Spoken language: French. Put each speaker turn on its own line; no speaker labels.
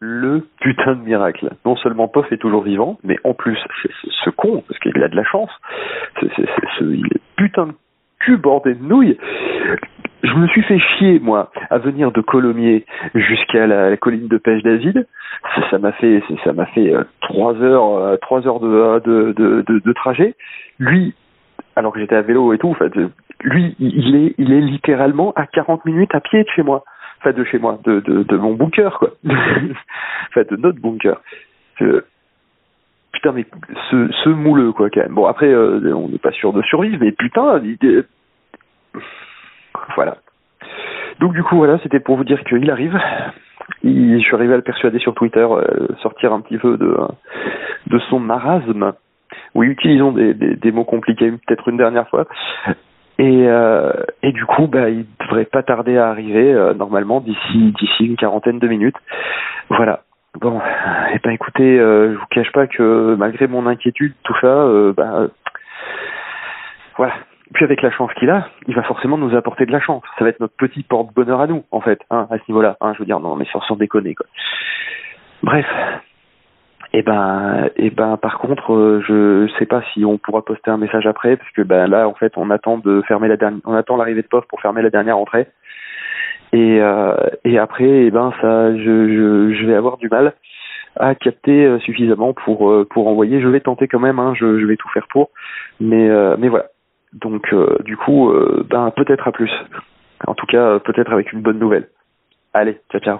le putain de miracle. Non seulement Poff est toujours vivant, mais en plus, ce con, parce qu'il a de la chance, ce, il est putain de cul bordé de nouilles. Je me suis fait chier, moi, à venir de Colomiers jusqu'à la, colline de Pêche David. Ça m'a fait, ça m'a fait euh, trois heures, euh, trois heures de, de, de, de, trajet. Lui, alors que j'étais à vélo et tout, en fait, lui, il est, il est littéralement à 40 minutes à pied de chez moi enfin de chez moi, de, de, de mon bunker, quoi. enfin, de notre bunker. putain, mais ce, ce mouleux, quoi, quand même. Bon, après, euh, on n'est pas sûr de survivre, mais putain, l'idée... Voilà. Donc, du coup, voilà, c'était pour vous dire qu'il arrive. je suis arrivé à le persuader sur Twitter, euh, sortir un petit peu de, de son marasme. Oui, utilisons des, des, des mots compliqués peut-être une dernière fois. Et, euh, et du coup, bah, il devrait pas tarder à arriver euh, normalement d'ici d'ici une quarantaine de minutes. Voilà. Bon, et eh ben écoutez, euh, je vous cache pas que malgré mon inquiétude, tout ça, euh, bah, voilà. Puis avec la chance qu'il a, il va forcément nous apporter de la chance. Ça va être notre petit porte-bonheur à nous, en fait, hein, à ce niveau-là. Hein, je veux dire, non, mais sans, sans déconner, quoi. Bref, et eh ben, et eh ben, par contre, euh, je sais pas si on pourra poster un message après, parce que ben là, en fait, on attend de fermer la dernière, on attend l'arrivée de POF pour fermer la dernière entrée. Et, euh, et après, et eh ben ça, je, je, vais avoir du mal à capter euh, suffisamment pour pour envoyer. Je vais tenter quand même, hein, je, je vais tout faire pour, mais mais voilà. Donc du coup, ben peut-être à plus. En tout cas, peut-être avec une bonne nouvelle. Allez, ciao ciao.